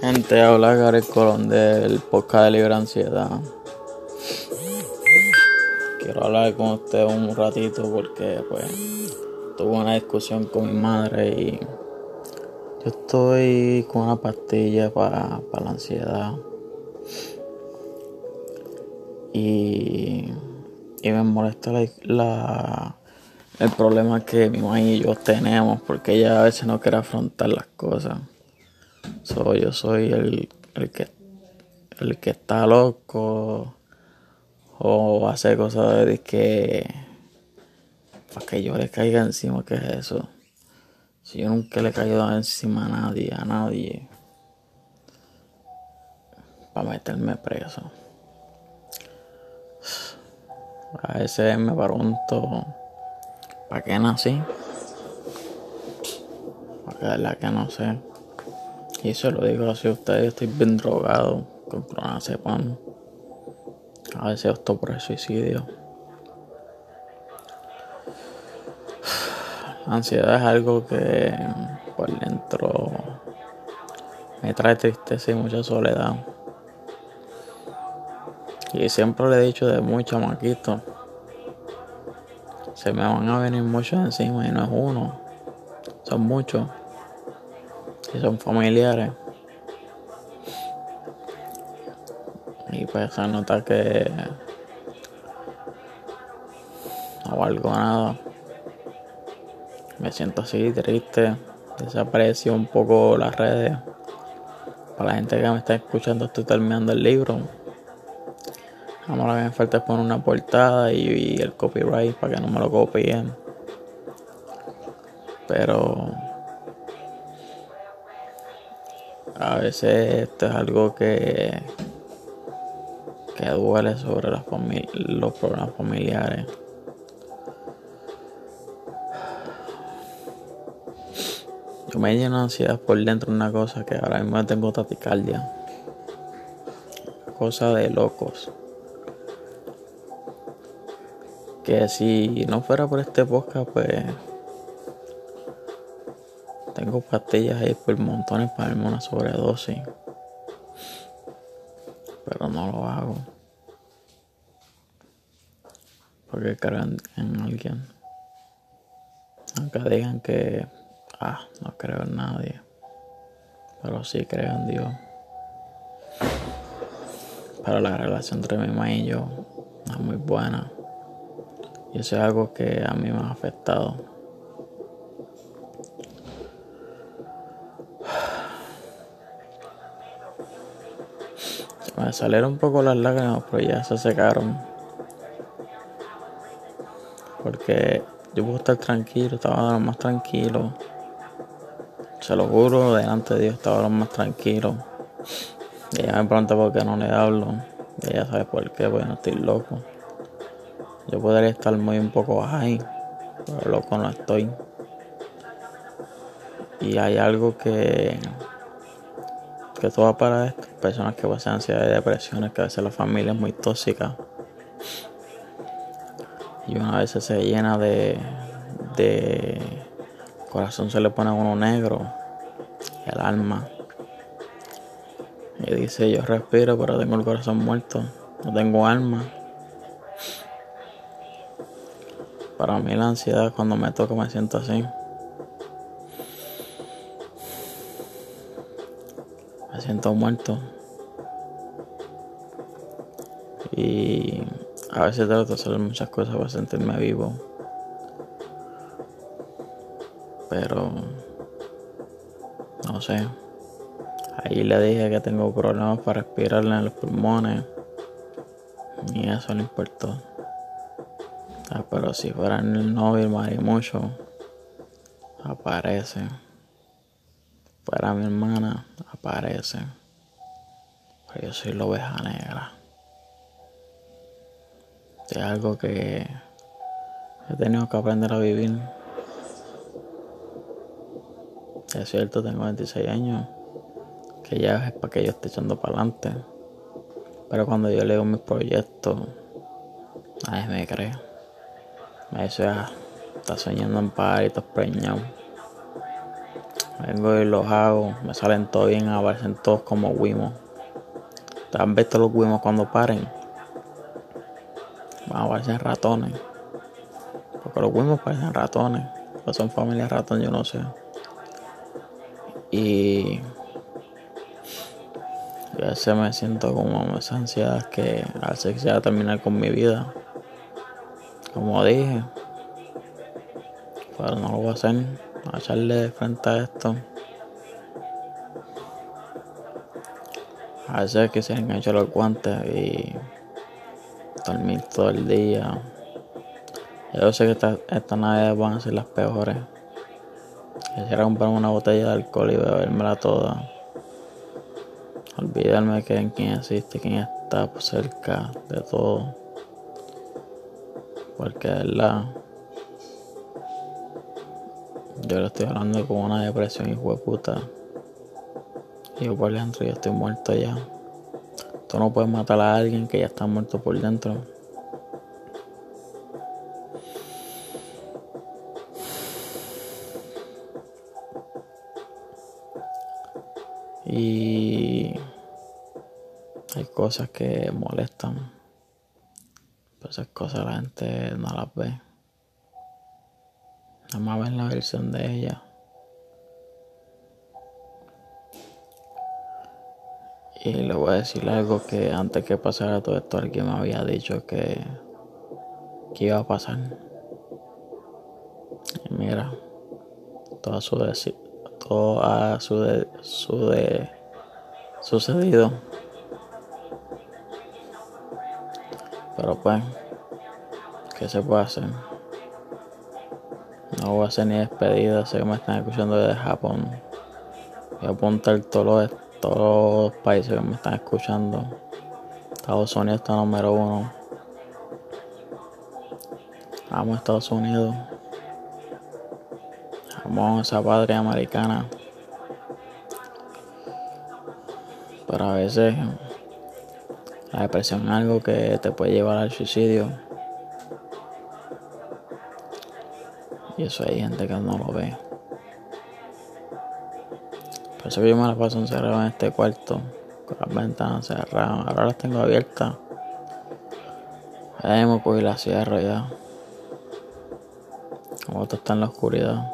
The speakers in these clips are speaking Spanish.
Gente, habla Gary Colón del podcast de Libre Ansiedad. Quiero hablar con ustedes un ratito porque pues tuve una discusión con mi madre y yo estoy con una pastilla para, la ansiedad. Y, y me molesta la, el problema que mi mamá y yo tenemos porque ella a veces no quiere afrontar las cosas. Soy yo soy el, el, que, el que está loco o hace cosas de que para que yo le caiga encima, ¿qué es eso? Si yo nunca le he caído encima a nadie, a nadie, para meterme preso. A veces me pregunto, ¿para qué nací? Porque verdad que no sé. Y eso lo digo a ustedes, estoy bien drogado con clonazepam. A veces opto por el suicidio. La ansiedad es algo que por dentro me trae tristeza y mucha soledad. Y siempre le he dicho de muy chamaquito. Se me van a venir muchos encima y no es uno. Son muchos. Y son familiares. Y pues se nota que no valgo nada. Me siento así triste. Desapareció un poco las redes. Para la gente que me está escuchando estoy terminando el libro. Ahora que me falta poner una portada y, el copyright para que no me lo copien. Pero a veces esto es algo que que duele sobre los problemas familiares. Yo me lleno de ansiedad por dentro una cosa que ahora mismo tengo taticardia. Cosa de locos. Que si no fuera por este podcast, pues tengo pastillas ahí por montones para darme una sobredosis pero no lo hago. Porque creo en, alguien. Aunque digan que, ah, no creo en nadie. Pero sí creo en Dios. Pero la relación entre mi mamá y yo no es muy buena. Y eso es algo que a mí me ha afectado. Me salieron un poco las lágrimas, pero ya se secaron. Porque yo puedo estar tranquilo, estaba lo más tranquilo. Se lo juro, delante de Dios estaba lo más tranquilo. Y ella me pregunta por qué no le hablo. Y ella sabe por qué, porque no estoy loco. Yo podría estar muy un poco high, pero loco no estoy. Y hay algo que que todo va para esto. Personas que pasan ansiedad y depresiones, que a veces la familia es muy tóxica. Y una vez se llena de, de corazón se le pone a uno negro, el alma. Y dice, yo respiro, pero tengo el corazón muerto, no tengo alma. Para mí la ansiedad cuando me toca me siento así. Me siento muerto. Y a veces trato de hacer muchas cosas para sentirme vivo. Pero no sé. Ahí le dije que tengo problemas para respirar en los pulmones. Y eso no importó. Ah, pero si fuera en el novio, el mucho, aparece. Para mi hermana aparece. Pero yo soy la oveja negra. Es algo que he tenido que aprender a vivir. Es cierto, tengo 26 años. Que ya es para que yo esté echando para adelante. Pero cuando yo leo mis proyectos, nadie me cree. Me dice, ah, estás soñando en par y estás preñado. Vengo y los hago, me salen todo bien, aparecen todos como Wimo. ¿Te han visto los Wimos cuando paren? Van a aparecer ratones. Porque los Wimos parecen ratones. Pues son familias ratones, yo no sé. Y a veces me siento como esa ansiedad que hace que sea terminar con mi vida. Como dije, pero no lo voy a hacer, a echarle frente a esto. A veces que se enganchan los guantes y dormir todo el día. Yo sé que esta navidades van a ser las peores. Quisiera comprarme una botella de alcohol y bebérmela toda. Olvidarme que quién existe, quién está cerca de todo. Porque es la yo le estoy hablando con una depresión hijo de puta. Y yo por dentro yo estoy muerto ya. Tú no puedes matar a alguien que ya está muerto por dentro. Y hay cosas que molestan. Pero esas cosas la gente no las ve. Más ven la versión de ella. Y le voy a decir algo que antes que pasara todo esto alguien me había dicho que, que iba a pasar. Y mira, todo ha su de, su de, sucedido. Pero pues, ¿qué se puede hacer? No voy a hacer ni despedida, sé que me están escuchando desde Japón. Voy a apuntar todos los, todos los países que me están escuchando. Estados Unidos está número uno. Amo a Estados Unidos. Amo a esa patria americana. Pero a veces la depresión es algo que te puede llevar al suicidio. Y eso hay gente que no lo ve. Por eso yo me la paso encerrado en este cuarto. Con las ventanas cerradas. Ahora las tengo abiertas. Ahí me cogí la cierro ya. Como esto está en la oscuridad.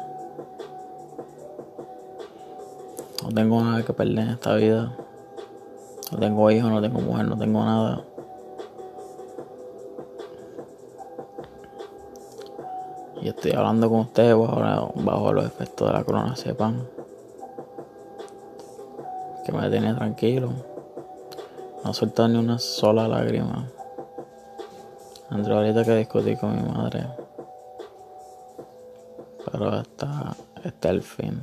No tengo nada que perder en esta vida. No tengo hijos, no tengo mujer, no tengo nada. Y estoy hablando con ustedes bajo, bajo los efectos de la corona sepan que me tiene tranquilo. No soltar ni una sola lágrima. Entre ahorita que discutí con mi madre. Pero hasta, hasta el fin.